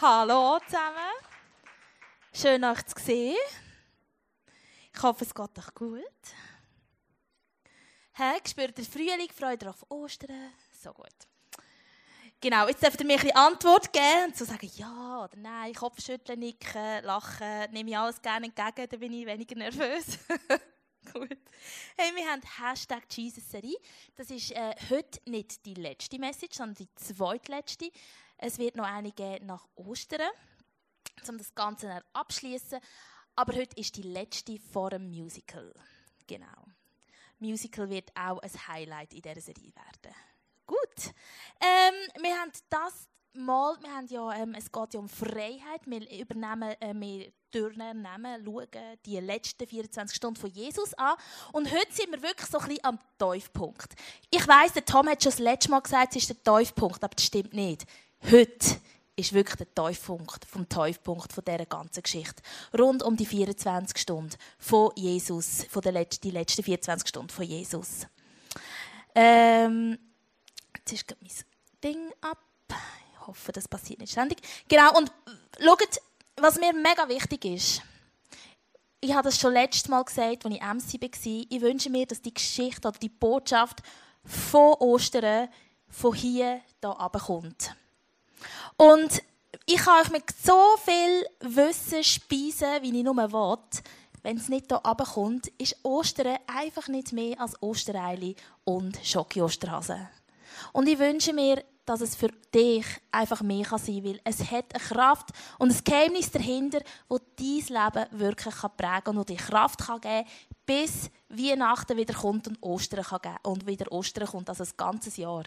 Hallo zusammen. Schön euch zu sehen. Ich hoffe, es geht euch gut. Hä, spürt ihr Frühling, freut ihr auf Ostern? So gut. Genau, jetzt dürft ihr mir eine Antwort geben und so sagen ja oder nein, Kopfschütteln, nicken, lachen, nehme ich alles gerne entgegen, dann bin ich weniger nervös. Gut. Hey, wir haben Hashtag Jesus-Serie. Das ist äh, heute nicht die letzte Message, sondern die zweitletzte. Es wird noch eine geben nach Ostern, um das Ganze abschließen. Aber heute ist die letzte vor dem Musical. Genau. Musical wird auch ein Highlight in dieser Serie werden. Gut. Ähm, wir haben das mal, wir haben ja, ähm, es geht ja um Freiheit. Wir übernehmen, äh, wir durchnehmen, schauen die letzten 24 Stunden von Jesus an. Und heute sind wir wirklich so ein bisschen am Tiefpunkt. Ich weiss, der Tom hat schon das letzte Mal gesagt, es ist der Tiefpunkt, aber das stimmt nicht. Heute ist wirklich der Tiefpunkt vom Tiefpunkt von dieser ganzen Geschichte. Rund um die 24 Stunden von Jesus, von der letzten, die letzten 24 Stunden von Jesus. Ähm, jetzt ist mein Ding ab. Ich hoffe, das passiert nicht ständig. Genau, und schaut, was mir mega wichtig ist. Ich habe das schon letztes Mal gesagt, als ich MC war. Ich wünsche mir, dass die Geschichte oder die Botschaft von Ostern von hier hier runterkommt. Und ich kann euch mit so viel Wissen speisen, wie ich nur will. Wenn es nicht hier runterkommt, ist Ostern einfach nicht mehr als Ostereili und Schoki-Osterhase. Und ich wünsche mir, dass es für dich einfach mehr sein kann, weil es hat eine Kraft und ein Geheimnis dahinter, das dein Leben wirklich prägen kann und dir Kraft geben kann, bis Weihnachten wieder kommt und Ostern kann geben und wieder Ostern kommt, also ein ganzes Jahr.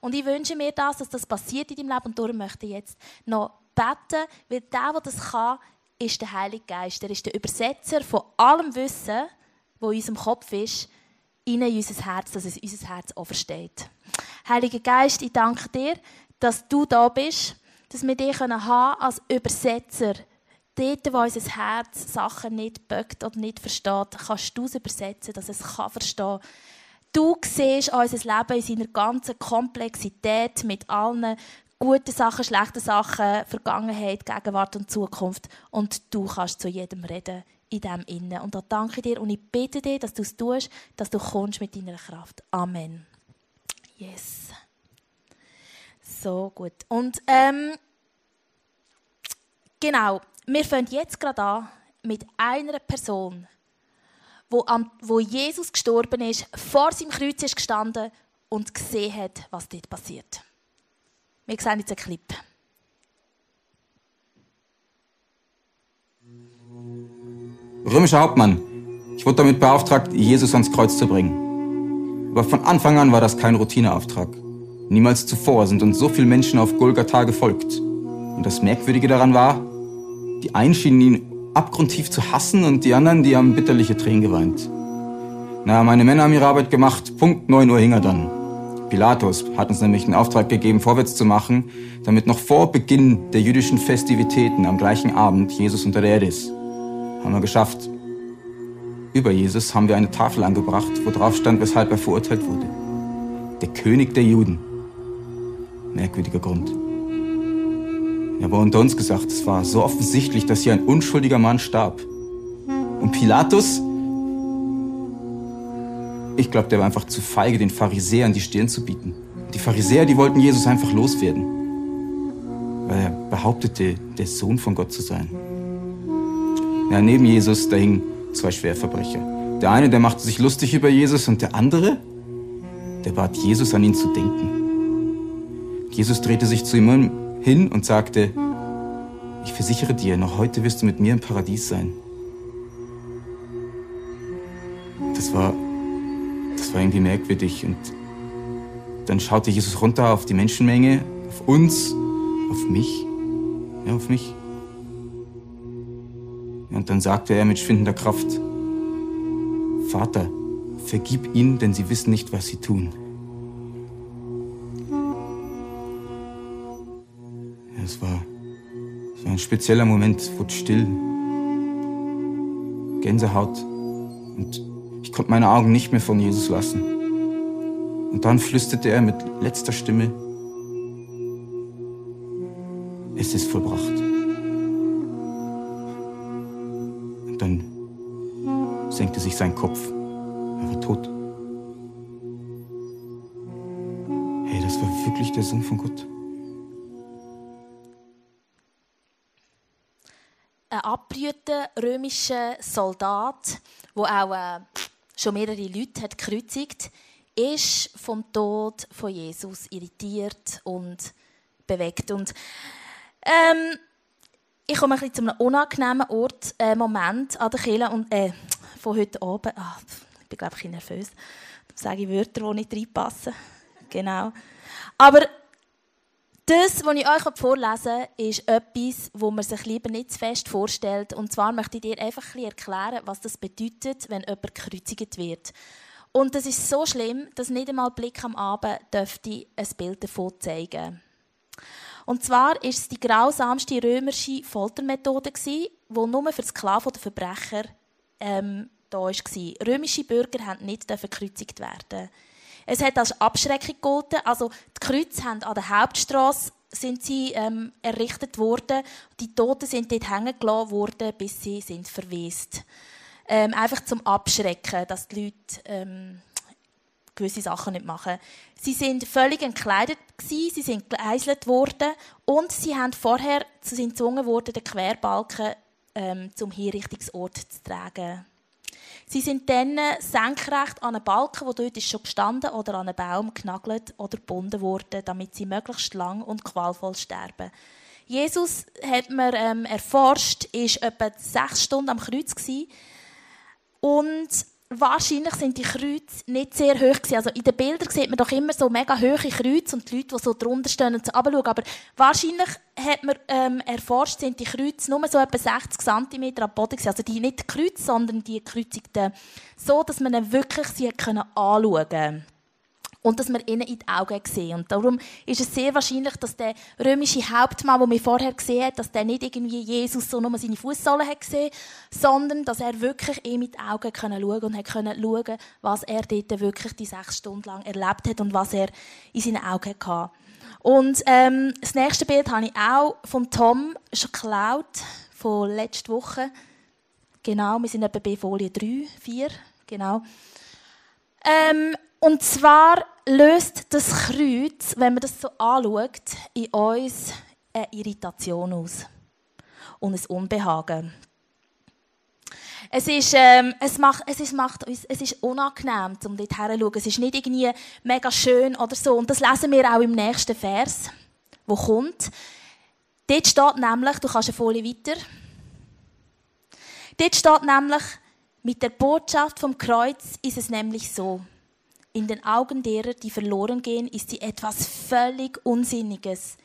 Und ich wünsche mir das, dass das passiert in deinem Leben und darum möchte ich jetzt noch beten, weil der, der das kann, ist der Heilige Geist. Er ist der Übersetzer von allem Wissen, wo in unserem Kopf ist, in unser Herz, dass es unser Herz auch versteht. Heiliger Geist, ich danke dir, dass du da bist, dass wir dich haben als Übersetzer. Dort, wo unser Herz Sachen nicht böckt oder nicht versteht, kannst du es übersetzen, dass es kann verstehen Du siehst unser Leben in seiner ganzen Komplexität mit allen guten Sachen, schlechten Sachen, Vergangenheit, Gegenwart und Zukunft. Und du kannst zu jedem reden in dem Innen. Und da danke ich dir und ich bitte dir, dass du es tust, dass du kommst mit deiner Kraft. Amen. Yes. So gut. Und ähm, genau, wir fangen jetzt gerade an mit einer Person, wo, am, wo Jesus gestorben ist, vor seinem Kreuz ist gestanden und gesehen hat, was dort passiert. Wir sehen jetzt einen Clip. Römischer Hauptmann. Ich wurde damit beauftragt, Jesus ans Kreuz zu bringen. Aber von Anfang an war das kein Routineauftrag. Niemals zuvor sind uns so viele Menschen auf Golgatha gefolgt. Und das Merkwürdige daran war, die einen schienen ihn abgrundtief zu hassen und die anderen, die haben bitterliche Tränen geweint. Na, meine Männer haben ihre Arbeit gemacht. Punkt 9 Uhr hing er dann. Pilatus hat uns nämlich einen Auftrag gegeben, vorwärts zu machen, damit noch vor Beginn der jüdischen Festivitäten am gleichen Abend Jesus unter der Erde ist. Haben wir geschafft. Über Jesus haben wir eine Tafel angebracht, wo drauf stand, weshalb er verurteilt wurde. Der König der Juden. Merkwürdiger Grund. Ja, aber unter uns gesagt, es war so offensichtlich, dass hier ein unschuldiger Mann starb. Und Pilatus, ich glaube, der war einfach zu feige, den Pharisäern die Stirn zu bieten. Die Pharisäer, die wollten Jesus einfach loswerden. Weil er behauptete, der Sohn von Gott zu sein. Ja, neben Jesus, da hingen zwei Schwerverbrecher. Der eine, der machte sich lustig über Jesus und der andere, der bat Jesus an ihn zu denken. Jesus drehte sich zu ihm um hin und sagte, ich versichere dir, noch heute wirst du mit mir im Paradies sein. Das war, das war irgendwie merkwürdig und dann schaute Jesus runter auf die Menschenmenge, auf uns, auf mich, ja, auf mich. Und dann sagte er mit schwindender Kraft, Vater, vergib ihnen, denn sie wissen nicht, was sie tun. Es war, war ein spezieller Moment, wurde still. Gänsehaut. Und ich konnte meine Augen nicht mehr von Jesus lassen. Und dann flüsterte er mit letzter Stimme, es ist vollbracht. Und dann senkte sich sein Kopf. Er war tot. Hey, das war wirklich der Sohn von Gott. Ein abbrühter römischer Soldat, der auch äh, schon mehrere Leute hat gekreuzigt ist vom Tod von Jesus irritiert und bewegt. Und ähm, ich komme ein bisschen zu einem unangenehmen Ort, äh, Moment an der Kirche und äh, von heute Abend. Ah, ich bin glaube ich nervös. Da sage ich Wörter, die nicht reinpassen. Genau. Aber das, was ich euch vorlesen will, ist etwas, wo man sich lieber nicht zu fest vorstellt. Und zwar möchte ich dir einfach ein erklären, was das bedeutet, wenn jemand gekreuzigt wird. Und das ist so schlimm, dass nicht einmal Blick am Abend dürfte ein Bild davon zeigen. Und zwar ist es die grausamste römische Foltermethode, die nur für Sklaven oder Verbrecher ähm, da war. Römische Bürger haben nicht gekreuzigt werden. Es hat als Abschreckung gegolten. Also die Kreuze haben an der Hauptstraße sind sie ähm, errichtet worden. Die Toten sind dort hängen gelassen worden, bis sie sind verwest ähm, einfach zum Abschrecken, dass die Leute ähm, gewisse Sachen nicht machen. Sie sind völlig entkleidet gewesen, sie sind geeiselt worden und sie haben vorher sind gezwungen worden, den Querbalken ähm, zum Hinrichtungsort zu tragen. Sie sind dann senkrecht an einen Balken, der dort schon gestanden oder an einen Baum genagelt oder gebunden worden, damit sie möglichst lang und qualvoll sterben. Jesus hat man ähm, erforscht, ist etwa sechs Stunden am Kreuz gewesen. Und wahrscheinlich sind die Kreuze nicht sehr hoch gewesen. Also in den Bildern sieht man doch immer so mega hohe Kreuze und die Leute, die so drunter stehen und so runterschauen. Aber wahrscheinlich hat man ähm, erforscht, sind die Kreuze nur so etwa 60 cm am Boden gewesen. Also die nicht Kreuze, sondern die gekreuzigten. So, dass man dann wirklich sie anschauen konnte und dass wir ihnen in die Augen sehen. Und darum ist es sehr wahrscheinlich, dass der römische Hauptmann, den wir vorher gesehen haben, dass der nicht irgendwie Jesus so nur seine Fußsohlen hat gesehen, sondern dass er wirklich ihm die Augen können schauen und hat können schauen, was er dort wirklich die sechs Stunden lang erlebt hat und was er in seinen Augen hatte. Und ähm, das nächste Bild habe ich auch von Tom schon geklaut, von letzter Woche. Genau, wir sind etwa bei Folie 3, 4, genau. Ähm, und zwar löst das Kreuz, wenn man das so anschaut, in uns eine Irritation aus und ein Unbehagen. Es ist, ähm, es macht, es ist, macht uns, es ist unangenehm, um dort herzuschauen. Es ist nicht irgendwie mega schön oder so. Und das lesen wir auch im nächsten Vers, wo kommt. Dort steht nämlich, du kannst eine Folie weiter. Dort steht nämlich, mit der Botschaft vom Kreuz ist es nämlich so. In den Augen derer, die verloren gehen, ist sie etwas völlig Unsinniges.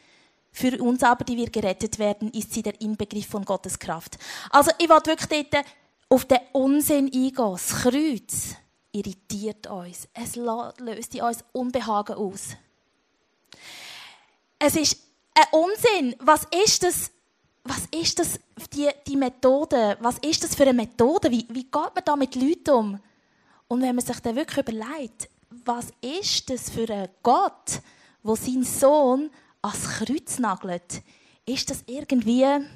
Für uns aber, die wir gerettet werden, ist sie der Inbegriff von Gottes Kraft. Also ich wollte wirklich dort auf den Unsinn eingehen. Das Kreuz irritiert uns. Es löst in uns Unbehagen aus. Es ist ein Unsinn. Was ist das? Was ist das, die, die Methode? Was ist das für eine Methode? Wie, wie geht man da mit Leuten um? Und wenn man sich dann wirklich überlegt, was ist das für ein Gott, wo sein Sohn ans Kreuz nagelt? Ist das irgendwie ein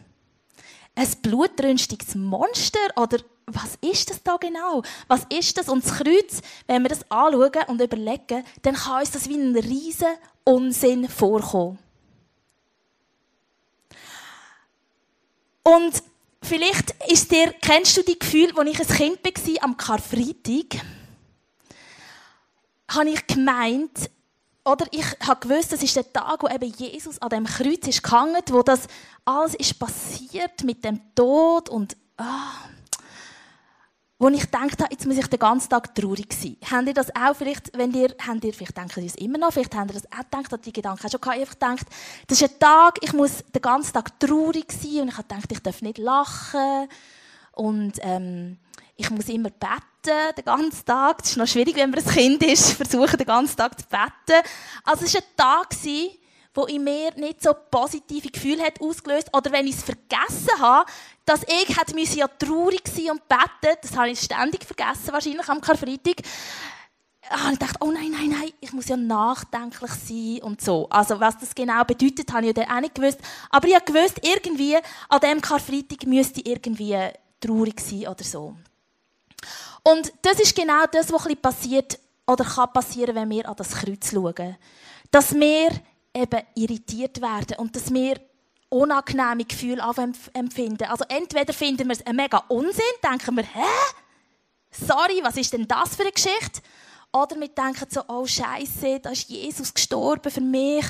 blutrünstiges Monster oder was ist das da genau? Was ist das? Und das Kreuz, wenn wir das anschauen und überlegen, dann kann uns das wie ein riesen Unsinn vorkommen. Und vielleicht ist dir, kennst du die Gefühl, als ich ein Kind war am Karfreitag? Habe ich gemeint, oder ich habe gewusst, das ist der Tag, wo eben Jesus an dem Kreuz ist gehangen, wo das alles ist passiert mit dem Tod und ah, wo ich gedacht habe, jetzt muss ich den ganzen Tag traurig sein. Habt ihr das auch vielleicht, wenn ihr, habt ihr, vielleicht denkt ihr das immer noch, vielleicht habt ihr das auch gedacht, dass die Gedanken schon gehabt, ich gedacht, das ist ein Tag, ich muss den ganzen Tag traurig sein und ich habe gedacht, ich darf nicht lachen und ähm, ich muss immer beten, den ganzen Tag. Das ist noch schwierig, wenn man ein Kind ist, versuchen, den ganzen Tag zu beten. Also es war ein Tag, wo in mir nicht so positive Gefühle hat ausgelöst Oder wenn ich es vergessen habe, dass ich ja traurig sein und beten. Das habe ich ständig vergessen, wahrscheinlich am Karfreitag. habe ich gedacht, oh nein, nein, nein, ich muss ja nachdenklich sein und so. Also was das genau bedeutet, habe ich ja auch nicht gewusst. Aber ich habe gewusst, irgendwie an diesem Karfreitag müsste ich irgendwie traurig sein oder so. Und das ist genau das, was passiert oder kann passieren, wenn wir an das Kreuz schauen. Dass wir eben irritiert werden und dass wir unangenehme Gefühle empfinden. Also entweder finden wir es ein mega Unsinn, denken wir, hä? Sorry, was ist denn das für eine Geschichte? Oder wir denken so, oh Scheiße, da ist Jesus gestorben für mich.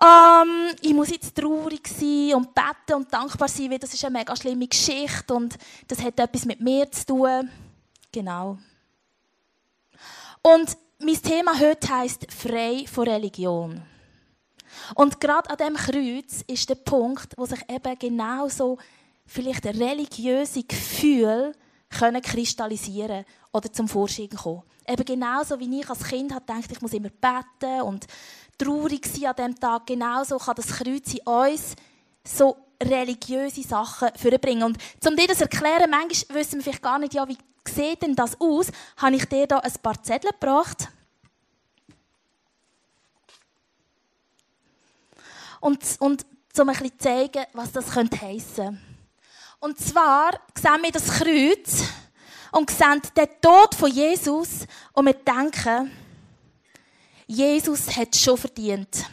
Ähm, ich muss jetzt traurig sein und beten und dankbar sein, weil das ist eine mega schlimme Geschichte und das hat etwas mit mir zu tun. Genau. Und mein Thema heute heißt frei von Religion. Und gerade an dem Kreuz ist der Punkt, wo sich eben genau so vielleicht religiöse Gefühle können kristallisieren oder zum Vorschein kommen. Eben genauso wie ich als Kind habe gedacht, ich muss immer beten und traurig sein an diesem Tag. Genauso kann das Kreuz in uns so religiöse Sachen vorbringen. Und um dir das zu erklären, manchmal wissen wir vielleicht gar nicht, ja, wie sieht denn das aus, habe ich dir hier ein paar Zettel gebracht. Und, und um ein bisschen zu zeigen, was das könnte Und zwar sehen wir das Kreuz und sehen den Tod von Jesus und wir denken, Jesus hat es schon verdient,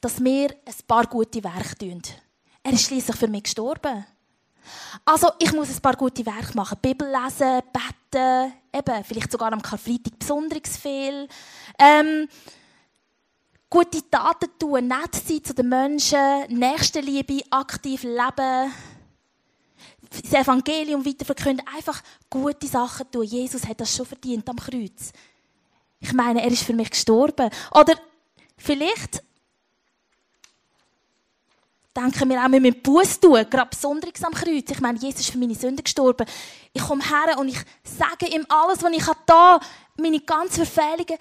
dass wir ein paar gute Werke tun. Er ist schließlich für mich gestorben. Also, ich muss ein paar gute Werke machen. Bibel lesen, beten, eben, vielleicht sogar am Karfreitag besonders viel. Ähm, gute Taten tun, nett sein zu den Menschen, Nächstenliebe, aktiv leben, das Evangelium weiterverkünden, einfach gute Sachen tun. Jesus hat das schon verdient am Kreuz. Ich meine, er ist für mich gestorben. Oder vielleicht denken wir auch, wir müssen Buß tun, gerade besonders am Kreuz. Ich meine, Jesus ist für meine Sünden gestorben. Ich komme her und ich sage ihm alles, was ich da meine ganzen Verfehlungen.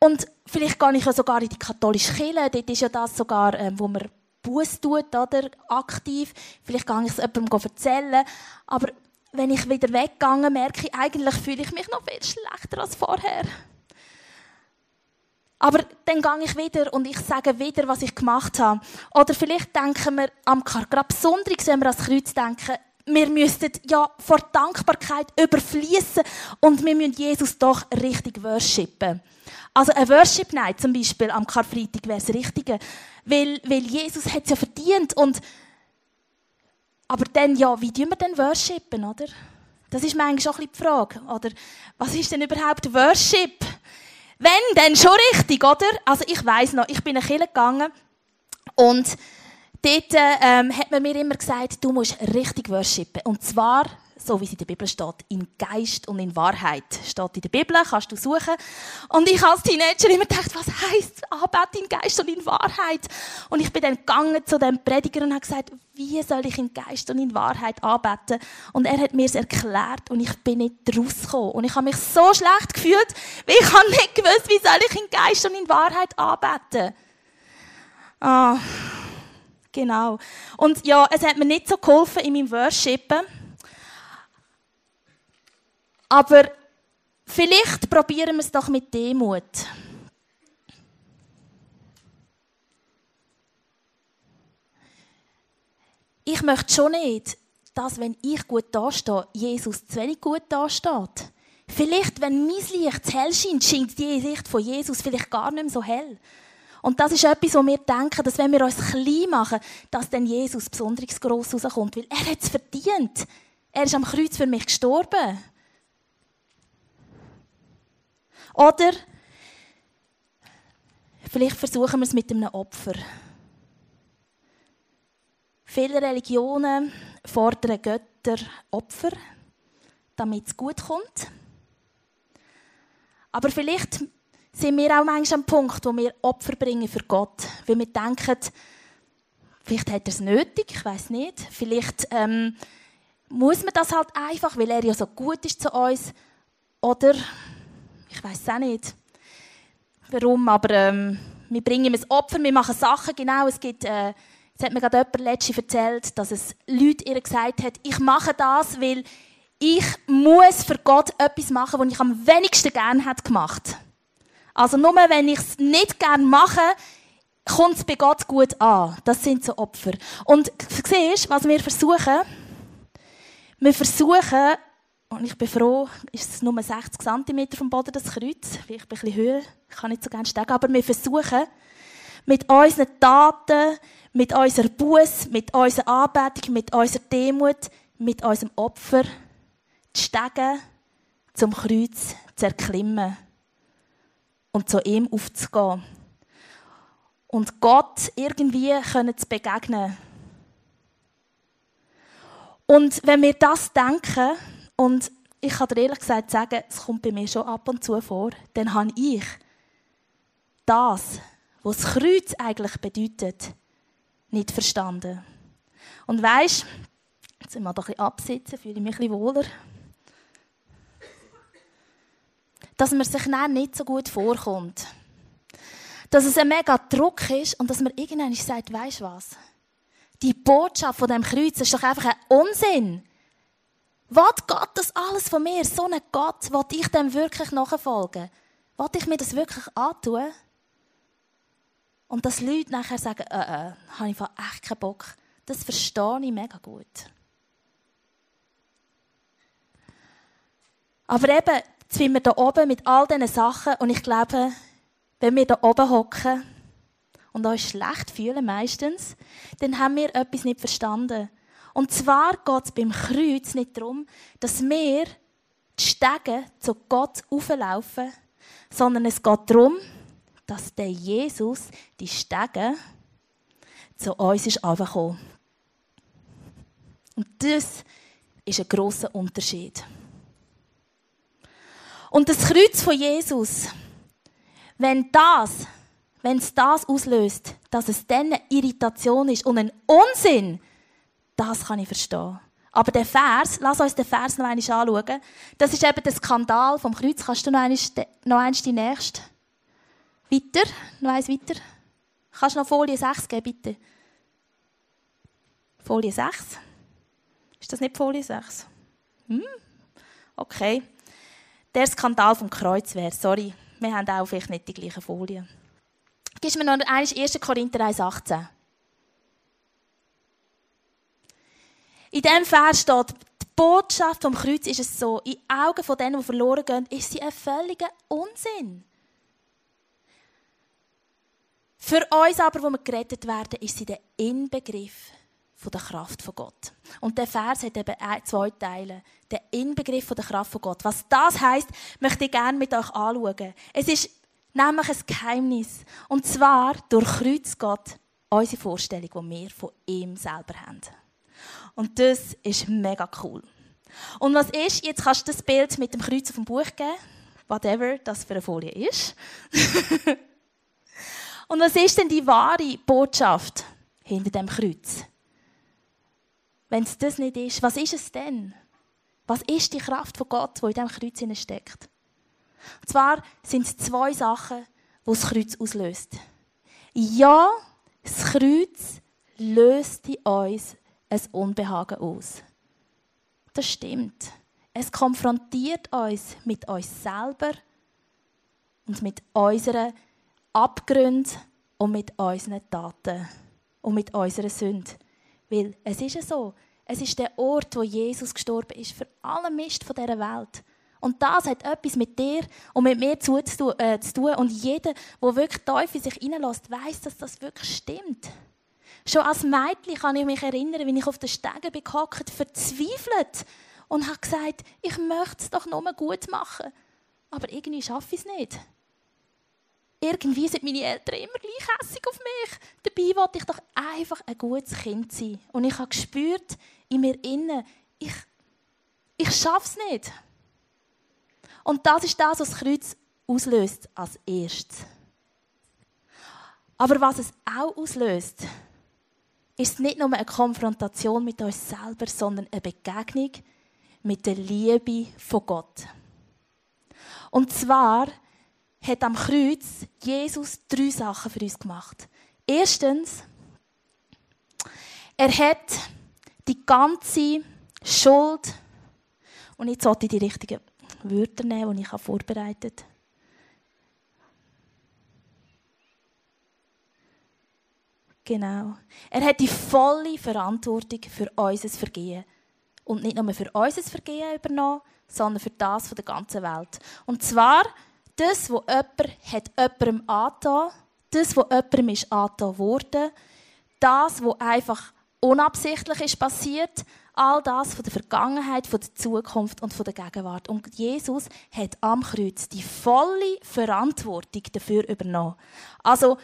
Und vielleicht gehe ich ja sogar in die katholische Kirche. Dort ist ja das sogar, ähm, wo man Buß tut, oder? Aktiv. Vielleicht gehe ich es jemandem erzählen. Aber wenn ich wieder weggehe, merke ich, eigentlich fühle ich mich noch viel schlechter als vorher. Aber dann gehe ich wieder und ich sage wieder, was ich gemacht habe. Oder vielleicht denken wir am Kar, gerade besonders, wenn wir ans Kreuz denken, wir müssten ja vor Dankbarkeit überfließen und wir müssen Jesus doch richtig worshipen. Also ein Worship Night zum Beispiel am Karfreitag wäre das Richtige, weil, weil Jesus hat es ja verdient und aber dann, ja, wie tun wir denn worshipen, oder? Das ist manchmal schon ein bisschen die Frage, oder? Was ist denn überhaupt Worship? Wenn, dann schon richtig, oder? Also ich weiß noch, ich bin in Kirche gegangen und dort ähm, hat man mir immer gesagt, du musst richtig worshipen. Und zwar, so wie es in der Bibel steht, in Geist und in Wahrheit. Steht in der Bibel, kannst du suchen. Und ich als Teenager immer gedacht, was heisst Anbeten in Geist und in Wahrheit? Und ich bin dann gegangen zu dem Prediger und habe gesagt, wie soll ich in Geist und in Wahrheit anbeten? Und er hat mir es erklärt und ich bin nicht rausgekommen. Und ich habe mich so schlecht gefühlt, weil ich habe nicht gewusst, wie soll ich in Geist und in Wahrheit anbeten. Ah, genau. Und ja, es hat mir nicht so geholfen in meinem Worshipen. Aber vielleicht probieren wir es doch mit Demut. ich möchte schon nicht, dass, wenn ich gut dastehe, Jesus zu wenig gut dasteht. Vielleicht, wenn mein Licht zu hell scheint, scheint die Licht von Jesus vielleicht gar nicht mehr so hell. Und das ist etwas, wo wir denken, dass wenn wir uns klein machen, dass dann Jesus besonders gross rauskommt. Weil er hat es verdient. Er ist am Kreuz für mich gestorben. Oder vielleicht versuchen wir es mit einem Opfer. Viele Religionen fordern Götter Opfer, damit es gut kommt. Aber vielleicht sind wir auch manchmal am Punkt, wo wir Opfer bringen für Gott. Weil wir denken, vielleicht hat er es nötig, ich weiß nicht. Vielleicht ähm, muss man das halt einfach, weil er ja so gut ist zu uns. Oder, ich weiß auch nicht, warum, aber ähm, wir bringen ihm ein Opfer, wir machen Sachen, genau, es gibt... Äh, Jetzt hat mir gerade jemand letztens erzählt, dass es Leute ihr gesagt hat, ich mache das, weil ich muss für Gott etwas machen, was ich am wenigsten gern hätte gemacht. Also nur wenn ich es nicht gern mache, kommt es bei Gott gut an. Das sind so Opfer. Und siehst, was wir versuchen? Wir versuchen, und ich bin froh, ist es nur 60 cm vom Boden, das Kreuz. Vielleicht ein bisschen höher, ich kann nicht so gerne steigen, aber wir versuchen, mit unseren Taten, mit unserer Buß, mit unserer Anbetung, mit unserer Demut, mit unserem Opfer, die Stege zum Kreuz zu erklimmen und zu ihm aufzugehen. Und Gott irgendwie können zu begegnen. Und wenn wir das denken, und ich kann dir ehrlich gesagt sagen, es kommt bei mir schon ab und zu vor, dann habe ich das, was das Kreuz eigentlich bedeutet, nicht verstanden. Und weisst, jetzt wir doch ein bisschen absitzen, fühle ich mich ein bisschen wohler. Dass man sich dann nicht so gut vorkommt. Dass es ein mega Druck ist und dass man irgendwann sagt, weisst was? Die Botschaft von dem Kreuz ist doch einfach ein Unsinn. Was Gott das alles von mir? So ein Gott, will ich dem wirklich nachfolgen? Will ich mir das wirklich antun? Und dass Leute nachher sagen, äh, äh, habe ich echt keinen Bock, das verstehe ich mega gut. Aber eben, jetzt sind wir hier oben mit all diesen Sachen und ich glaube, wenn wir hier oben hocken und uns schlecht fühlen meistens, dann haben wir etwas nicht verstanden. Und zwar geht es beim Kreuz nicht darum, dass wir die Stege zu Gott auflaufen, sondern es geht darum, dass der Jesus die Stege zu uns ist Und das ist ein großer Unterschied. Und das Kreuz von Jesus, wenn das, wenn es das auslöst, dass es dann eine Irritation ist und ein Unsinn, das kann ich verstehen. Aber der Vers, lass uns den Vers noch einmal anschauen. Das ist eben der Skandal vom Kreuz. Kannst du noch einmal, noch einmal die nächste? Weiter, noch eins weiter. Kannst du noch Folie 6 geben, bitte? Folie 6. Ist das nicht Folie 6? Hm? Okay. Der Skandal vom Kreuz wäre, sorry, wir haben auch vielleicht nicht die gleichen Folien. Gibst mir noch einmal 1. Korinther 1,18. In diesem Vers steht, die Botschaft vom Kreuz ist es so, in Augen von denen, die verloren gehen, ist sie ein völliger Unsinn. Für uns aber, wo wir gerettet werden, ist sie der Inbegriff von der Kraft von Gott. Und der Vers hat eben zwei Teile. Der Inbegriff von der Kraft von Gott. Was das heißt, möchte ich gerne mit euch anschauen. Es ist nämlich ein Geheimnis. Und zwar durchkreuzt Gott unsere Vorstellung, die wir von ihm selber haben. Und das ist mega cool. Und was ist, jetzt kannst du das Bild mit dem Kreuz auf dem Buch geben, whatever das für eine Folie ist. Und was ist denn die wahre Botschaft hinter dem Kreuz? Wenn es das nicht ist, was ist es denn? Was ist die Kraft von Gott, die in diesem Kreuz steckt? Und zwar sind es zwei Sachen, die das Kreuz auslöst. Ja, das Kreuz löst in uns ein Unbehagen aus. Das stimmt. Es konfrontiert uns mit uns selber und mit unserer Abgründe und mit unseren Taten und mit unserer Sünde. Weil es ist ja so, es ist der Ort, wo Jesus gestorben ist für alle Mist von dieser Welt. Und das hat etwas mit dir und mit mir zu, äh, tun. Und jeder, der wirklich in sich hineinlässt, weiß, dass das wirklich stimmt. Schon als Mädchen kann ich mich erinnern, wie ich auf den Stegen gehockt, verzweifelt und habe gesagt, ich möchte es doch nur gut machen. Aber irgendwie schaffe ich es nicht irgendwie sind meine Eltern immer gleich hässig auf mich. Dabei wollte ich doch einfach ein gutes Kind sein. Und ich habe gespürt in mir innen, ich, ich schaffe es nicht. Und das ist das, was das Kreuz auslöst als erstes. Aber was es auch auslöst, ist nicht nur eine Konfrontation mit uns selber, sondern eine Begegnung mit der Liebe von Gott. Und zwar hat am Kreuz Jesus drei Sachen für uns gemacht. Erstens, er hat die ganze Schuld Und jetzt sollte ich die richtigen Wörter nehmen, die ich vorbereitet habe. Genau. Er hat die volle Verantwortung für unser Vergehen. Und nicht nur für unser Vergehen übernommen, sondern für das von der ganzen Welt. Und zwar das, was jemand hat jemandem angetan, das, was jemandem ist angetan wurde, das, was einfach unabsichtlich ist passiert, all das von der Vergangenheit, von der Zukunft und von der Gegenwart. Und Jesus hat am Kreuz die volle Verantwortung dafür übernommen. Also,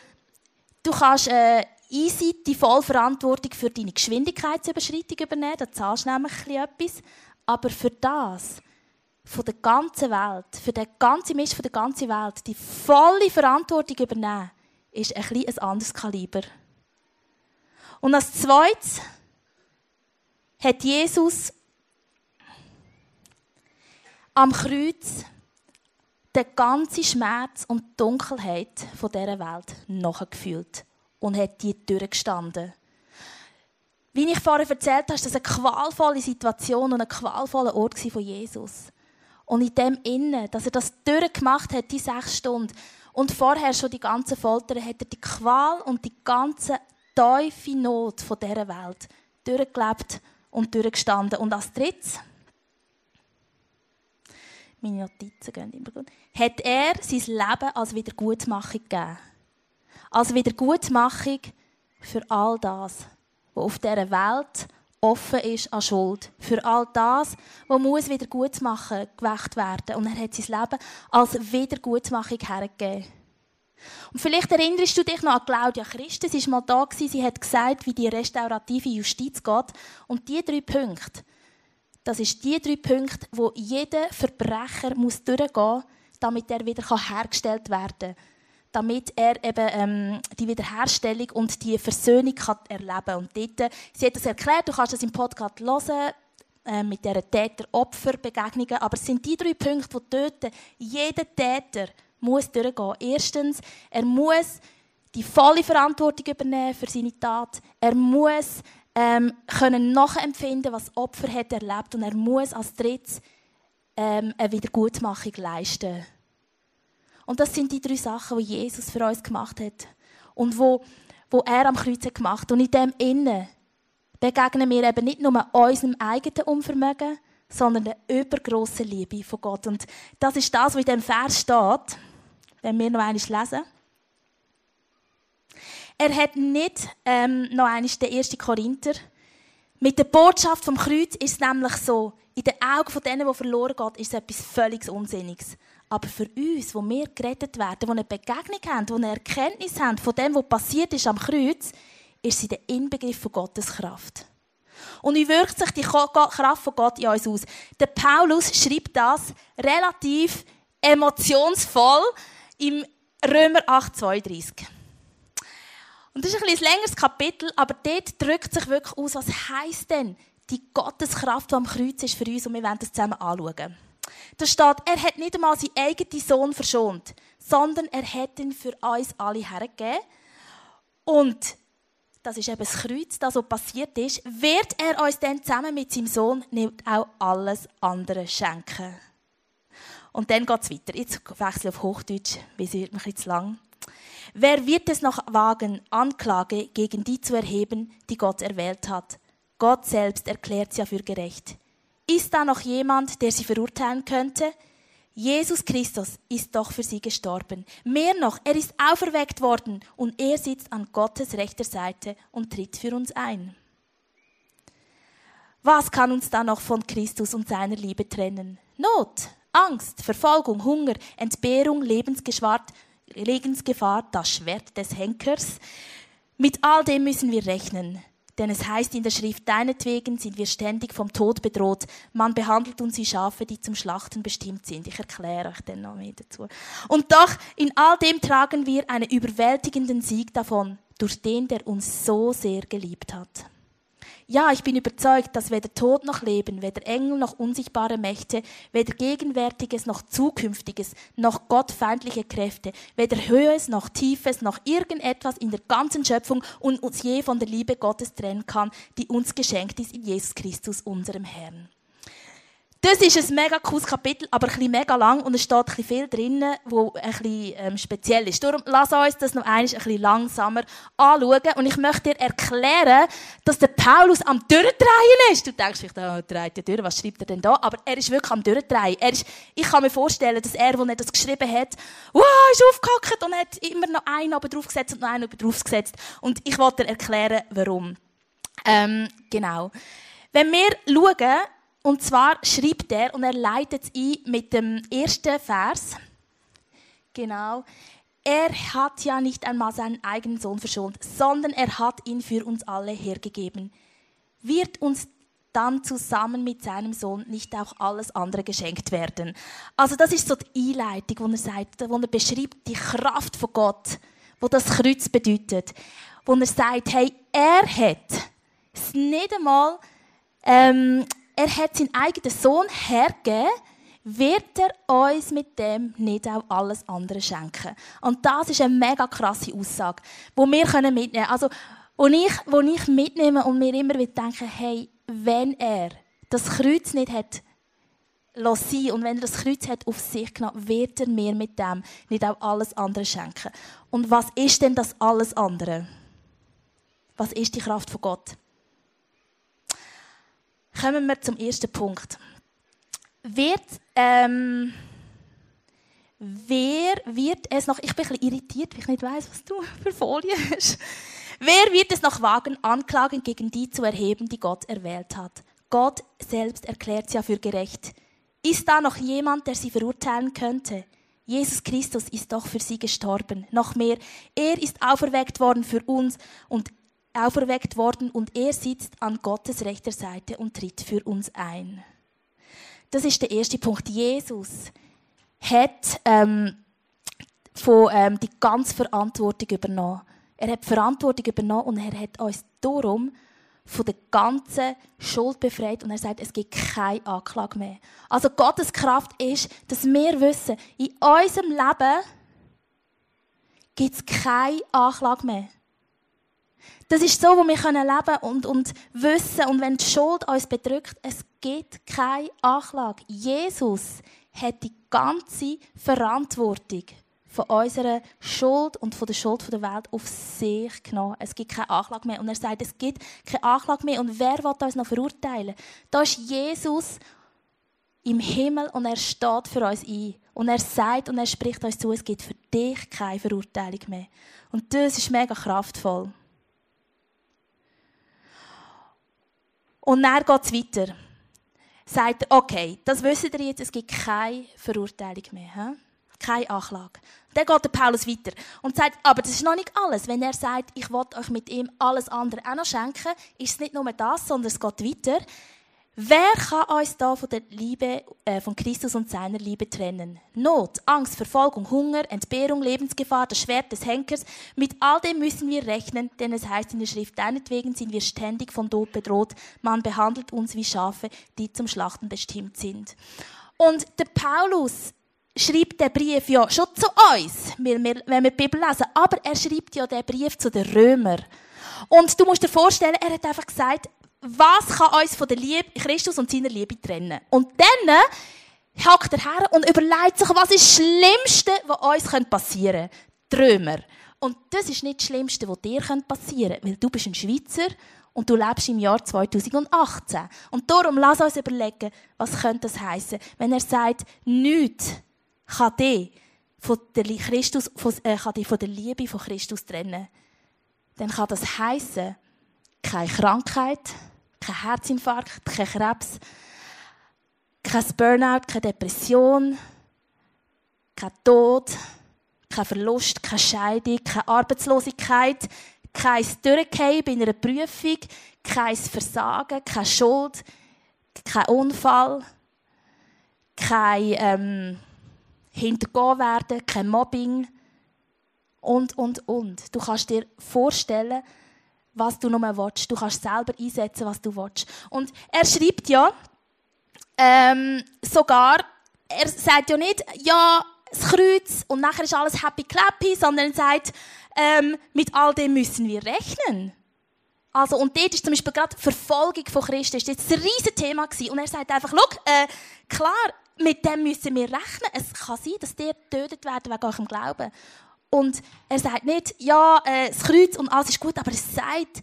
du kannst äh, easy die Vollverantwortung für deine Geschwindigkeitsüberschreitung übernehmen, da zahlst du nämlich etwas. Aber für das, von der ganzen Welt, für den ganzen Mist von der ganzen Welt, die volle Verantwortung übernehmen, ist ein, ein anderes Kaliber. Und als zweites hat Jesus am Kreuz den ganzen Schmerz und Dunkelheit von dieser Welt nachgefühlt und hat die durchgestanden. Wie ich vorher erzählt habe, ist das eine qualvolle Situation und ein qualvoller Ort von Jesus. Und in dem Innen, dass er das durchgemacht hat, die sechs Stunden, und vorher schon die ganze Folter, hat er die Qual und die ganze tiefe Not von dieser Welt durchgelebt und durchgestanden. Und als drittes, meine Notizen gehen immer gut, hat er sein Leben als Wiedergutmachung gegeben. Als Wiedergutmachung für all das, was auf dieser Welt offen ist an Schuld. Für all das, was muss wieder gut machen, gewächt werden. Und er hat sein Leben als Wiedergutmachung hergegeben. Und vielleicht erinnerst du dich noch an Claudia Christen. Sie war mal da, sie hat gesagt, wie die restaurative Justiz geht. Und die drei Punkte, das sind die drei Punkte, wo jeder Verbrecher muss durchgehen muss, damit er wieder hergestellt werden kann damit er eben ähm, die Wiederherstellung und die Versöhnung kann erleben kann. Und dort, sie hat das erklärt, du kannst das im Podcast hören, äh, mit dieser Täter-Opfer-Begegnungen, aber es sind die drei Punkte, wo dort jeder Täter muss durchgehen. Erstens, er muss die volle Verantwortung übernehmen für seine Tat. Er muss ähm, können nachempfinden, was Opfer hat erlebt und er muss als drittes ähm, eine Wiedergutmachung leisten. Und das sind die drei Sachen, die Jesus für uns gemacht hat. Und wo, wo er am Kreuz hat gemacht. Und in dem Innen begegnen wir eben nicht nur unserem eigenen Unvermögen, sondern der übergroßen Liebe von Gott. Und das ist das, was in dem Vers steht, wenn wir noch einmal lesen. Er hat nicht ähm, noch einmal den 1. Korinther. Mit der Botschaft vom Kreuz ist es nämlich so, in den Augen von denen, die verloren geht, ist es etwas völlig Unsinniges. Aber für uns, wo wir gerettet werden, die eine Begegnung haben, die eine Erkenntnis haben von dem, was passiert ist am Kreuz, ist sie der Inbegriff von Gottes Kraft. Und wie wirkt sich die Kraft von Gott in uns aus? Der Paulus schreibt das relativ emotionsvoll im Römer 8,32. Und das ist ein, ein längeres Kapitel, aber dort drückt sich wirklich aus, was heisst denn die Gotteskraft, die am Kreuz ist für uns, und wir werden das zusammen anschauen. Da steht, er hat nicht einmal seinen eigenen Sohn verschont, sondern er hat ihn für uns alle hergegeben. Und das ist eben das Kreuz, das so passiert ist, wird er uns dann zusammen mit seinem Sohn nicht auch alles andere schenken. Und dann geht es weiter. Jetzt wechsle ich auf Hochdeutsch, weil es wird mir zu lang. Wer wird es noch wagen, Anklage gegen die zu erheben, die Gott erwählt hat? Gott selbst erklärt sie ja für gerecht. Ist da noch jemand, der sie verurteilen könnte? Jesus Christus ist doch für sie gestorben. Mehr noch, er ist auferweckt worden und er sitzt an Gottes rechter Seite und tritt für uns ein. Was kann uns da noch von Christus und seiner Liebe trennen? Not, Angst, Verfolgung, Hunger, Entbehrung, Lebensgefahr, das Schwert des Henkers. Mit all dem müssen wir rechnen. Denn es heißt in der Schrift, deinetwegen sind wir ständig vom Tod bedroht. Man behandelt uns wie Schafe, die zum Schlachten bestimmt sind. Ich erkläre euch den noch mehr dazu. Und doch, in all dem tragen wir einen überwältigenden Sieg davon, durch den, der uns so sehr geliebt hat. Ja, ich bin überzeugt, dass weder Tod noch Leben, weder Engel noch unsichtbare Mächte, weder Gegenwärtiges noch Zukünftiges, noch gottfeindliche Kräfte, weder Höhes noch Tiefes, noch irgendetwas in der ganzen Schöpfung uns je von der Liebe Gottes trennen kann, die uns geschenkt ist in Jesus Christus, unserem Herrn. Das ist ein mega cooles Kapitel, aber ein mega lang und es steht ein viel drin, wo ein bisschen ähm, speziell ist. Darum lass uns das noch einmal ein bisschen langsamer anschauen und ich möchte dir erklären, dass der Paulus am Durchdrehen ist. Du denkst vielleicht, oh, dreht ja durch, was schreibt er denn da? Aber er ist wirklich am Durchdrehen. Er ist, ich kann mir vorstellen, dass er, als er das geschrieben hat, wow, ist aufgehackt und hat immer noch einen oben drauf gesetzt und noch einen oben drauf gesetzt. Und ich wollte dir erklären, warum. Ähm, genau. Wenn wir schauen, und zwar schreibt er, und er leitet es ein mit dem ersten Vers. Genau. Er hat ja nicht einmal seinen eigenen Sohn verschont, sondern er hat ihn für uns alle hergegeben. Wird uns dann zusammen mit seinem Sohn nicht auch alles andere geschenkt werden? Also das ist so die Einleitung, wo er sagt, wo er beschreibt die Kraft von Gott, wo das Kreuz bedeutet, wo er sagt, hey, er hat es nicht einmal ähm, er hat seinen eigenen Sohn hergegeben, wird er uns mit dem nicht auch alles andere schenken. Und das ist eine mega krasse Aussage, die wir mitnehmen können. Also, wo ich, wo ich mitnehme und mir immer wieder denke, hey, wenn er das Kreuz nicht hat sein und wenn er das Kreuz hat auf sich genommen, wird er mir mit dem nicht auch alles andere schenken. Und was ist denn das alles andere? Was ist die Kraft von Gott? Kommen wir zum ersten Punkt. Wird, ähm, wer wird es noch, ich bin ein bisschen irritiert, weil ich nicht weiß, was du für Folie hast. Wer wird es noch wagen, Anklagen gegen die zu erheben, die Gott erwählt hat? Gott selbst erklärt sie ja für gerecht. Ist da noch jemand, der sie verurteilen könnte? Jesus Christus ist doch für sie gestorben. Noch mehr, er ist auferweckt worden für uns und auferweckt worden und er sitzt an Gottes rechter Seite und tritt für uns ein. Das ist der erste Punkt. Jesus hat ähm, von, ähm, die ganze Verantwortung übernommen. Er hat die Verantwortung übernommen und er hat uns darum von der ganzen Schuld befreit und er sagt, es gibt keine Anklage mehr. Also Gottes Kraft ist, dass wir wissen, in unserem Leben gibt es keine Anklage mehr. Das ist so, wo wir leben können und, und wissen, und wenn die Schuld uns bedrückt, es gibt keine Anklage. Jesus hat die ganze Verantwortung von unserer Schuld und von der Schuld der Welt auf sich genommen. Es gibt keine Anklage mehr. Und er sagt, es gibt keine Anklage mehr. Und wer will uns noch verurteilen? Da ist Jesus im Himmel und er steht für uns ein. Und er sagt und er spricht uns zu, es gibt für dich keine Verurteilung mehr. Und das ist mega kraftvoll. Und dann geht es weiter. Sagt okay, das wisst ihr jetzt, es gibt keine Verurteilung mehr. He? Keine Anklage. Dann geht der Paulus weiter und sagt, aber das ist noch nicht alles. Wenn er sagt, ich will euch mit ihm alles andere auch noch schenken, ist es nicht nur das, sondern es geht weiter. Wer kann uns da von der Liebe äh, von Christus und seiner Liebe trennen? Not, Angst, Verfolgung, Hunger, Entbehrung, Lebensgefahr, das Schwert des Henkers. Mit all dem müssen wir rechnen, denn es heißt in der Schrift, deinetwegen sind wir ständig von Tod bedroht. Man behandelt uns wie Schafe, die zum Schlachten bestimmt sind. Und der Paulus schreibt den Brief ja schon zu uns, wenn wir, wenn wir die Bibel lesen, aber er schreibt ja den Brief zu den Römern. Und du musst dir vorstellen, er hat einfach gesagt, was kann uns von der Liebe Christus und seiner Liebe trennen? Und dann hackt er her und überlegt sich, was ist das Schlimmste, was uns passieren könnte. Trömer. Und das ist nicht das Schlimmste, was dir passieren könnte, weil du bist ein Schweizer und du lebst im Jahr 2018. Und darum lass uns überlegen, was könnte das heißen, wenn er sagt, nichts kann dich von der, Christus, von, äh, kann dich von der Liebe von Christus trennen. Dann kann das heißen, keine Krankheit, kein Herzinfarkt, kein Krebs, kein Burnout, keine Depression, kein Tod, kein Verlust, keine Scheidung, keine Arbeitslosigkeit, kein Durchgehen bei einer Prüfung, kein Versagen, keine Schuld, kein Unfall, kein ähm, Hintergehen werden, kein Mobbing und, und, und. Du kannst dir vorstellen, was du noch mehr willst. Du kannst selber einsetzen, was du willst. Und er schreibt ja ähm, sogar, er sagt ja nicht, ja, das Kreuz und nachher ist alles happy clappy, sondern er sagt, ähm, mit all dem müssen wir rechnen. Also, und dort ist zum Beispiel gerade Verfolgung von Christen ist jetzt ein riesiges Thema gewesen. Und er sagt einfach, schau, äh, klar, mit dem müssen wir rechnen. Es kann sein, dass ihr getötet werden wegen eurem Glauben. Und er sagt nicht, ja, äh, das Kreuz und alles ist gut, aber er sagt,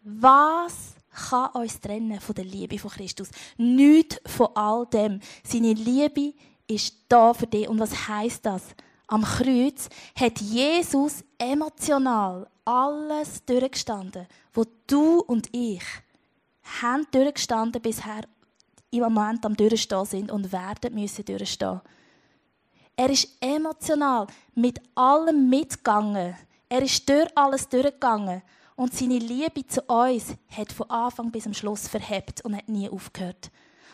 was kann uns trennen von der Liebe von Christus? Nicht von all dem. Seine Liebe ist da für dich. Und was heißt das? Am Kreuz hat Jesus emotional alles durchgestanden, wo du und ich haben durchgestanden bisher im Moment am Durchstehen sind und werden müssen durchstehen. Er ist emotional mit allem mitgegangen. Er ist durch alles durchgegangen. Und seine Liebe zu uns hat von Anfang bis zum Schluss verhebt und hat nie aufgehört.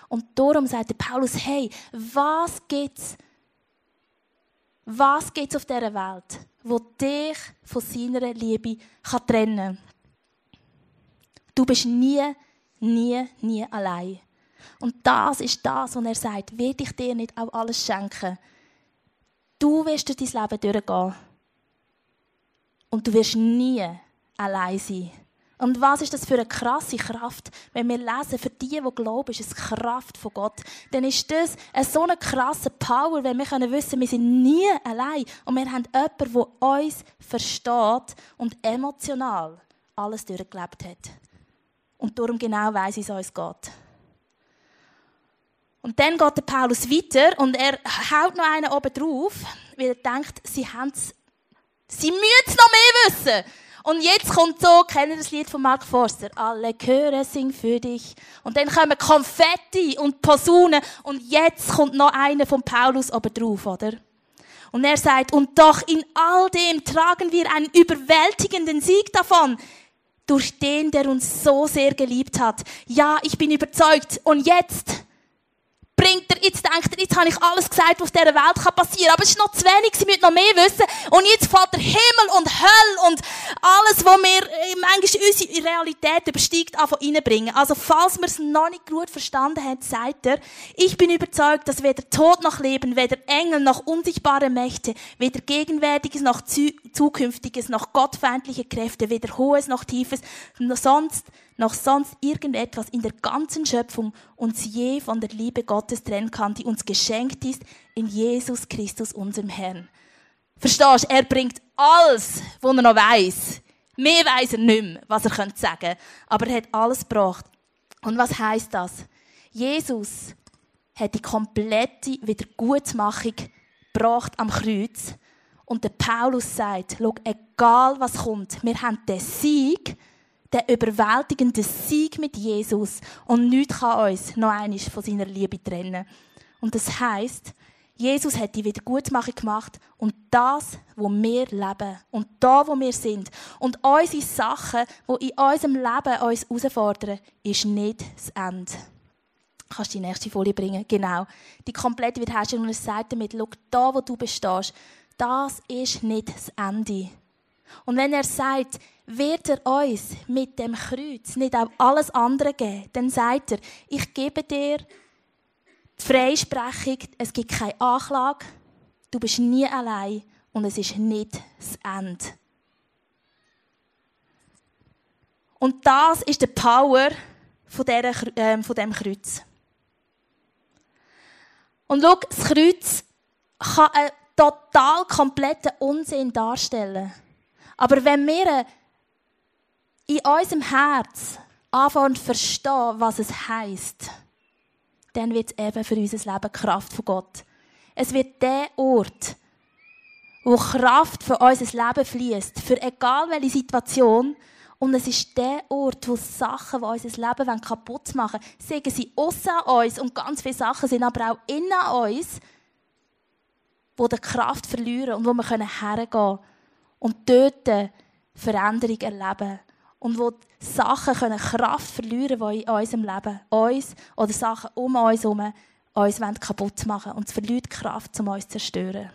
Und darum sagt Paulus, hey, was gibt's? Was gibt's auf dieser Welt, wo dich von seiner Liebe kann trennen Du bist nie, nie, nie allein. Und das ist das, was er sagt. Wird ich dir nicht auch alles schenken? Du wirst durch dein Leben durchgehen. Und du wirst nie allein sein. Und was ist das für eine krasse Kraft, wenn wir lesen, für die, die glauben, ist es Kraft von Gott. Dann ist das eine so eine krasse Power, wenn wir können wissen, wir sind nie allein und wir haben jemanden, der uns versteht und emotional alles durchgelebt hat. Und darum genau weiß, wie es uns geht. Und dann geht der Paulus weiter und er haut noch einen oben drauf, weil er denkt, sie haben sie müssen noch mehr wissen. Und jetzt kommt so, kennen das Lied von Mark Forster, alle Chöre singen für dich. Und dann kommen Konfetti und Posaunen und jetzt kommt noch einer von Paulus oben drauf, oder? Und er sagt, und doch in all dem tragen wir einen überwältigenden Sieg davon, durch den, der uns so sehr geliebt hat. Ja, ich bin überzeugt. Und jetzt, bringt er, jetzt denkt er, jetzt habe ich alles gesagt, was auf dieser Welt passieren kann. Aber es ist noch zu wenig, sie müssen noch mehr wissen. Und jetzt fällt der Himmel und Hölle und alles, was wir äh, manchmal unsere Realität übersteigt, einfach reinbringen. Also, falls wir es noch nicht gut verstanden haben, sagt er, ich bin überzeugt, dass weder Tod noch Leben, weder Engel noch unsichtbare Mächte, weder Gegenwärtiges noch Zukünftiges, noch gottfeindliche Kräfte, weder Hohes noch Tiefes, sonst noch sonst irgendetwas in der ganzen Schöpfung uns je von der Liebe Gottes trennen kann, die uns geschenkt ist in Jesus Christus, unserem Herrn. Verstehst du? Er bringt alles, was er noch weiß. Mehr weiß er nicht mehr, was er könnte sagen. Aber er hat alles gebracht. Und was heißt das? Jesus hat die komplette Wiedergutmachung gebracht am Kreuz. Und der Paulus sagt, schau, egal was kommt, wir haben den Sieg, der überwältigende Sieg mit Jesus und nichts kann uns noch einmal von seiner Liebe trennen. Und das heißt, Jesus hat die Wiedergutmachung gemacht und das, wo wir leben und da, wo wir sind und unsere Sachen, die in unserem Leben uns herausfordern, ist nicht das Ende. Kannst du die nächste Folie bringen? Genau. Die komplette Wiederherstellung. Und es sagt damit, schau, da, wo du bestehst, das ist nicht das Ende. Und wenn er sagt, wird er uns mit dem Kreuz nicht auch alles andere geben, dann sagt er, ich gebe dir die Freisprechung, es gibt keine Anklage, du bist nie allein und es ist nicht das Ende. Und das ist die Power von, dieser, äh, von dem Kreuz. Und schau, das Kreuz kann einen total kompletten Unsinn darstellen. Aber wenn wir in unserem Herz anfangen zu verstehen, was es heisst, dann wird es eben für unser Leben Kraft von Gott. Es wird der Ort, wo Kraft für unser Leben fließt, für egal welche Situation. Und es ist der Ort, wo Sachen, die unser Leben kaputt machen wollen, sagen sie außer uns und ganz viele Sachen sind aber auch innen uns, wo die Kraft verlieren und wo wir hergehen können und dort Veränderung erleben und wo Sachen können Kraft verlieren können, die in unserem Leben uns oder Sachen um uns herum uns kaputt machen. Und es verliert Kraft, um uns zu zerstören.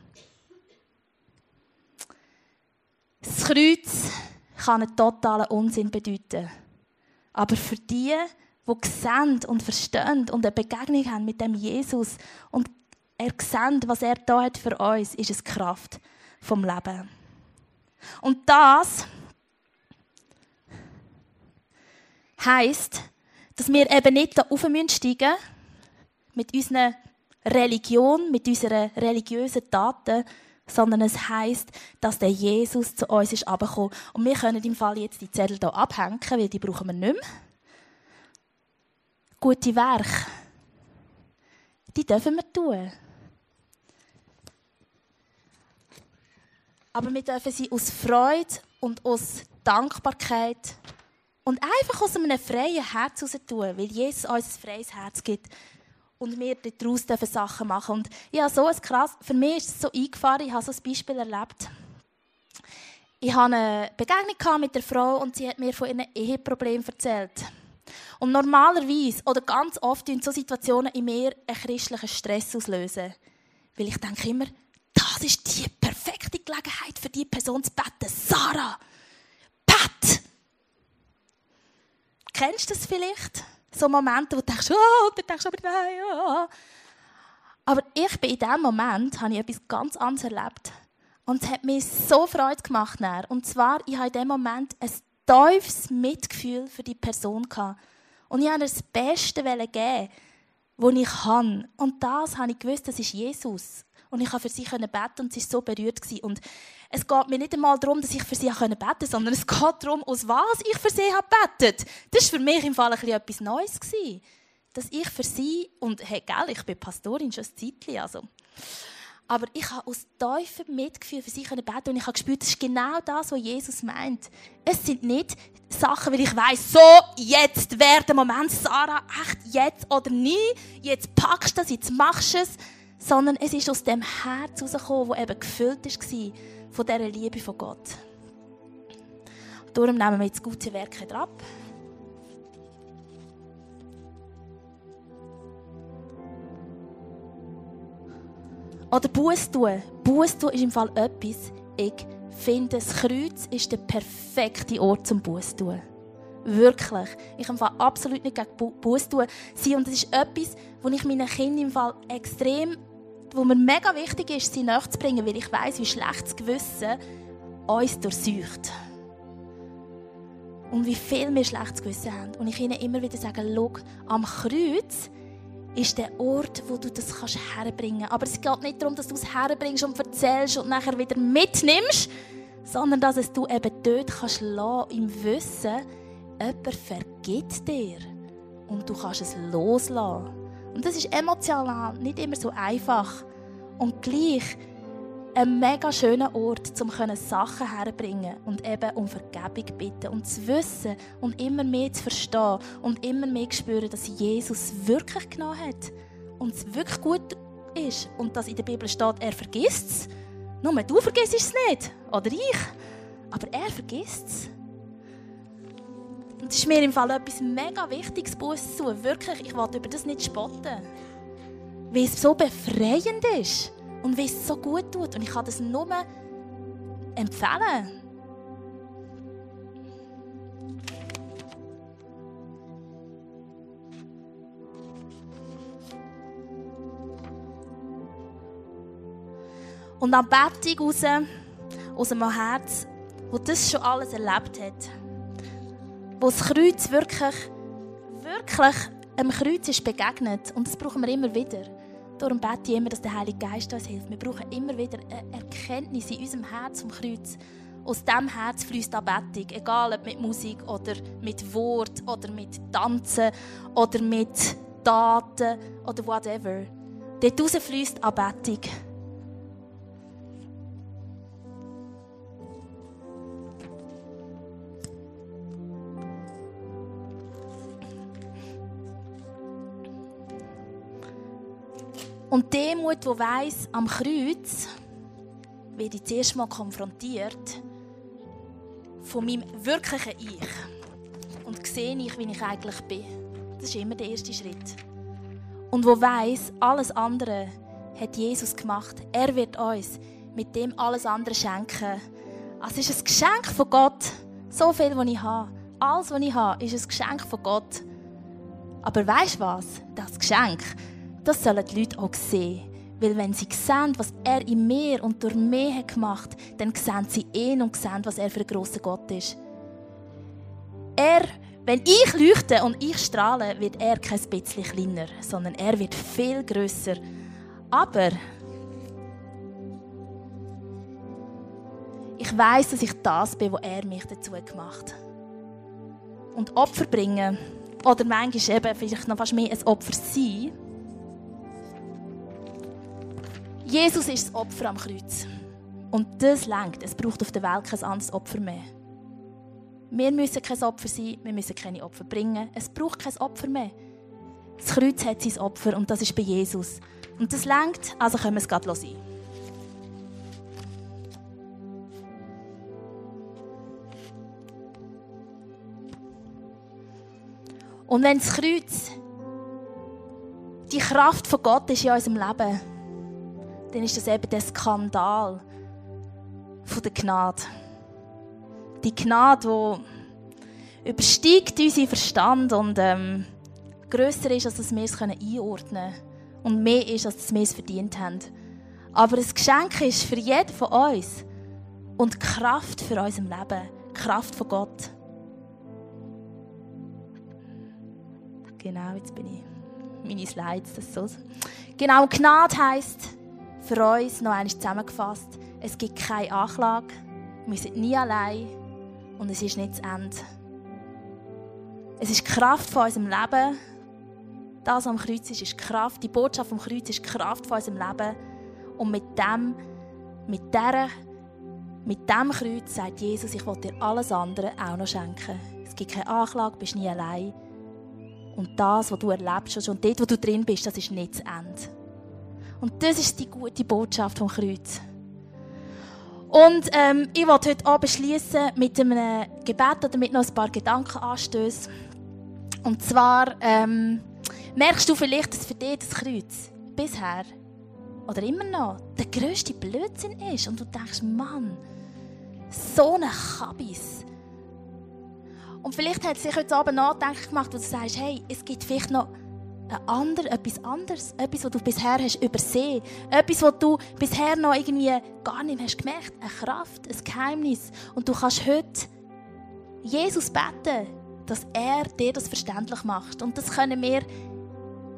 Das Kreuz kann einen totalen Unsinn bedeuten. Aber für die, die sehen und verstehen und eine Begegnung haben mit dem Jesus und er sehen, was er da hat für uns, ist es Kraft vom Leben. Und das heisst, dass wir eben nicht da rauf steigen mit unserer Religion, mit unseren religiösen Taten, sondern es heisst, dass der Jesus zu uns ist abgekommen. Und wir können im Fall jetzt die Zettel hier abhängen, weil die brauchen wir nicht mehr. Gute Werke, die dürfen wir tun. Aber wir dürfen sie aus Freude und aus Dankbarkeit und einfach aus einem freien Herz heraus tun, weil Jesus uns ein freies Herz gibt und wir daraus dürfen Sachen machen. Und ja, so ein krass, für mich ist es so eingefahren, ich habe so ein Beispiel erlebt. Ich hatte eine Begegnung mit der Frau und sie hat mir von ihrem Eheproblem erzählt. Und normalerweise oder ganz oft in so Situationen in mir einen christlichen Stress auslösen. Weil ich denke immer, das ist die perfekte Gelegenheit für die Person zu beten. Sarah, Kennst du das vielleicht? So Momente, wo du denkst, oh, und dann denkst du aber nein, oh. Aber ich bin in diesem Moment, habe ich etwas ganz anderes erlebt. Und es hat mir so Freude gemacht. Und zwar, ich habe in diesem Moment ein tiefes Mitgefühl für die Person gehabt. Und ich wollte das Beste geben, was ich kann. Und das habe ich gewusst, das ist Jesus. Und ich konnte für sie beten und sie war so berührt. Und es geht mir nicht einmal darum, dass ich für sie beten konnte, sondern es geht darum, aus was ich für sie habe betet. Das war für mich im Fall etwas Neues. Dass ich für sie, und hey, gell, ich bin Pastorin schon ein Zeitchen, also. Aber ich habe aus tiefem Mitgefühl für sie beten und ich habe gespürt, das ist genau das, was Jesus meint. Es sind nicht Sachen, weil ich weiß, so, jetzt wäre der Moment, Sarah, echt jetzt oder nie, jetzt packst du das, jetzt machst du es, sondern es ist aus dem Herz herausgekommen, das eben gefüllt war von dieser Liebe von Gott. Darum nehmen wir jetzt gute Werke ab. Oder Buß tun. Buß tun ist im Fall etwas, ich finde, das Kreuz ist der perfekte Ort zum Buß tun. Wirklich. Ich kann absolut nicht gegen Buß tun. Und das ist etwas, wo ich meinen Kindern im Fall extrem wo mir mega wichtig ist, sie nachzubringen, weil ich weiß, wie schlechtes Gewissen uns durchsucht. Und wie viel wir schlechtes Gewissen haben. Und ich ihnen immer wieder sage, schau, am Kreuz ist der Ort, wo du das kannst herbringen kannst. Aber es geht nicht darum, dass du es herbringst und erzählst und nachher wieder mitnimmst, sondern dass es du eben dort kannst lassen, im Wissen, jemand vergibt dir. Und du kannst es loslassen. Und das ist emotional nicht immer so einfach. Und gleich ein mega schöner Ort, um Sachen herzubringen und eben um Vergebung bitten und zu wissen und immer mehr zu verstehen und immer mehr zu spüren, dass Jesus wirklich genommen hat und es wirklich gut ist und dass in der Bibel steht, er vergisst es. Nur du vergisst es nicht, oder ich, aber er vergisst es. Und es ist mir im Fall etwas mega Wichtiges, Buß zu Wirklich, ich will über das nicht spotten. Weil es so befreiend ist und wie es so gut tut. Und ich kann das nur empfehlen. Und am Bettung raus, aus einem Herz, wo das schon alles erlebt hat wo das Kreuz wirklich, wirklich einem Kreuz ist begegnet. Und das brauchen wir immer wieder. Darum bete ich immer, dass der Heilige Geist uns hilft. Wir brauchen immer wieder eine Erkenntnis in unserem Herz vom Kreuz. Aus diesem Herz fließt Anbetung. Egal ob mit Musik oder mit Wort oder mit Tanzen oder mit Taten oder whatever. Dort raus fließt Anbetung. Und Demut, wo weiß, am Kreuz werde ich zuerst mal konfrontiert von meinem wirklichen Ich und sehe ich, wie ich eigentlich bin. Das ist immer der erste Schritt. Und wo weiß, alles andere hat Jesus gemacht. Er wird uns mit dem alles andere schenken. Also es ist ein Geschenk von Gott. So viel, was ich habe. Alles, was ich habe, ist ein Geschenk von Gott. Aber weißt du was? Das Geschenk, das sollen die Leute auch sehen. Weil wenn sie sehen, was er in mir und durch mich gemacht hat, dann sehen sie ihn und sehen, was er für ein grosser Gott ist. Er Wenn ich leuchte und ich strahle, wird er kein bisschen kleiner, sondern er wird viel größer. Aber ich weiß, dass ich das bin, wo er mich dazu gemacht hat. Und Opfer bringen, oder manchmal eben vielleicht noch fast mehr ein Opfer sein. Jesus ist das Opfer am Kreuz. Und das lenkt. Es braucht auf der Welt kein anderes Opfer mehr. Wir müssen kein Opfer sein, wir müssen keine Opfer bringen. Es braucht kein Opfer mehr. Das Kreuz hat sein Opfer und das ist bei Jesus. Und das lenkt, also können wir es gerade sein. Und wenn das Kreuz die Kraft von Gott ist in unserem Leben, dann ist das eben der Skandal von der Gnade. Die Gnade, die übersteigt unseren Verstand und ähm, grösser ist, als wir es einordnen können. Und mehr ist, als wir es verdient haben. Aber ein Geschenk ist für jeden von uns und Kraft für unser Leben. Kraft von Gott. Genau, jetzt bin ich. Meine Slides, das so. Genau, Gnade heisst für uns, noch einmal zusammengefasst, es gibt keine Anklage, wir sind nie allein und es ist nicht das Ende. Es ist die Kraft von unserem Leben. Das was am Kreuz ist, ist Kraft. Die Botschaft vom Kreuz ist Kraft von unserem Leben. Und mit dem, mit dieser, mit dem Kreuz sagt Jesus, ich will dir alles andere auch noch schenken. Es gibt keine Anklage, du bist nie allein. Und das, was du erlebst und dort, wo du drin bist, das ist nicht das Ende. Und das ist die gute Botschaft vom Kreuz. Und ähm, ich wollte heute Abend schließen mit einem Gebet oder mit noch ein paar Gedankenanstößen. Und zwar ähm, merkst du vielleicht, dass für dich das Kreuz bisher oder immer noch der grösste Blödsinn ist. Und du denkst, Mann, so ein Kabis. Und vielleicht hat sich heute Abend nachdenklich gemacht, wo du sagst, hey, es gibt vielleicht noch ander, etwas anderes, etwas, was du bisher hast übersehen, etwas, was du bisher noch irgendwie gar nicht hast gemerkt, eine Kraft, ein Geheimnis. Und du kannst heute Jesus beten, dass er dir das verständlich macht. Und das können wir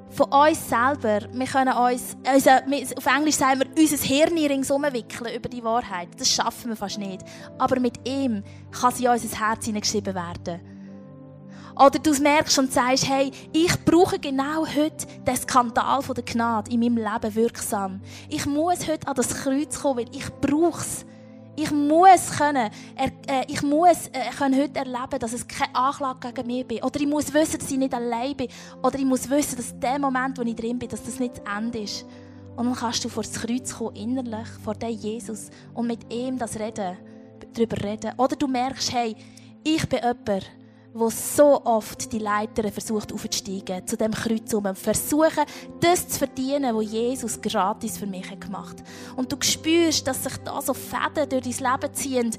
von uns selber, wir können uns, also, auf Englisch sagen wir, unser Hirn ringsum wickeln über die Wahrheit. Das schaffen wir fast nicht. Aber mit ihm kann sie in unser Herz hineingeschrieben werden. Oder du merkst und sagst, hey, ich brauche genau heute den Skandal der Gnade in meinem Leben wirksam. Ich muss heute an das Kreuz kommen, weil ich brauche es. Ich muss können, äh, ich muss äh, können heute erleben, dass es keine Anklage gegen mich bin. Oder ich muss wissen, dass ich nicht allein bin. Oder ich muss wissen, dass der Moment, wo ich drin bin, dass das nicht das Ende ist. Und dann kannst du vor das Kreuz kommen, innerlich, vor dem Jesus, und mit ihm das reden, darüber reden. Oder du merkst, hey, ich bin jemand, wo so oft die Leiter versucht aufzusteigen, zu dem Kreuz um, versuchen, das zu verdienen, was Jesus gratis für mich gemacht hat. Und du spürst, dass sich da so Fäden durch dein Leben ziehen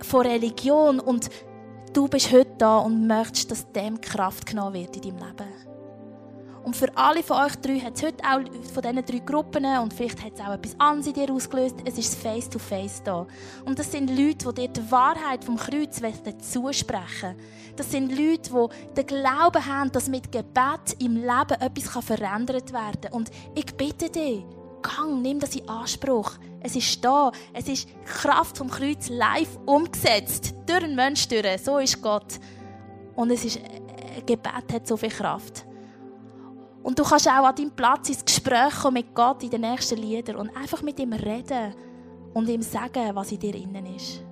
von Religion und du bist heute da und möchtest, dass dem Kraft genommen wird in deinem Leben. Und für alle von euch drei hat es heute auch von diesen drei Gruppen, und vielleicht hat es auch etwas anderes in dir ausgelöst, es ist Face-to-Face da. Und das sind Leute, die dir die Wahrheit vom Kreuz zusprechen Das sind Leute, die den Glauben haben, dass mit Gebet im Leben etwas verändert werden kann. Und ich bitte dich, gang, nimm das in Anspruch. Es ist da. Es ist Kraft vom Kreuz live umgesetzt. Durch einen Menschen durch. So ist Gott. Und es ist, äh, Gebet hat so viel Kraft. Und du kannst auch an deinem Platz ins Gespräch kommen mit Gott in den nächsten Liedern und einfach mit ihm reden und ihm sagen, was in dir innen ist.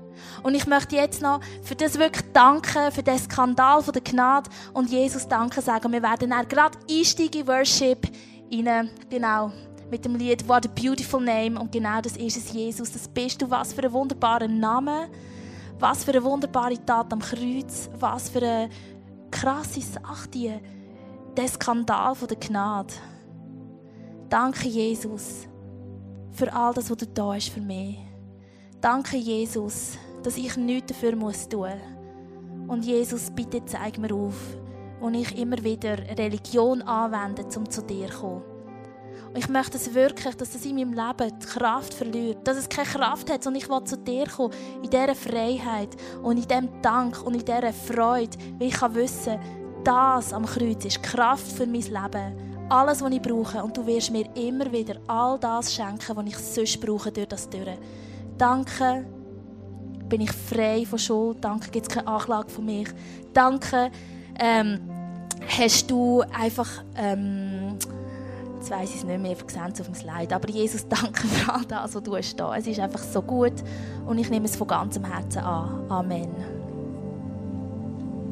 Und ich möchte jetzt noch für das wirklich danken, für den Skandal von der Gnade und Jesus danken sagen. Wir werden dann gerade einsteigen in Worship rein, genau, mit dem Lied What a Beautiful Name und genau das ist es, Jesus. Das bist du, was für ein wunderbarer Name, was für eine wunderbare Tat am Kreuz, was für eine krasse Sache, die der Skandal der Gnade. Danke, Jesus, für all das, was du da hast für mich. Danke, Jesus, dass ich nichts dafür muss tun muss. Und Jesus, bitte zeig mir auf, wo ich immer wieder Religion anwende, um zu dir zu kommen. Und ich möchte es wirklich, dass es in meinem Leben die Kraft verliert. Dass es keine Kraft hat, sondern ich will zu dir kommen. In dieser Freiheit und in diesem Dank und in dieser Freude. Weil ich kann wissen, das am Kreuz ist Kraft für mein Leben. Alles, was ich brauche. Und du wirst mir immer wieder all das schenken, was ich sonst brauche durch das durch. Danke, bin ich frei von Schuld. Danke, gibt es keine Anklage von mir. Danke, ähm, hast du einfach... Ähm, jetzt weiss ich es nicht mehr, vergessen auf mein Leid. Aber Jesus, danke für all das, was du hast da. Es ist einfach so gut und ich nehme es von ganzem Herzen an. Amen.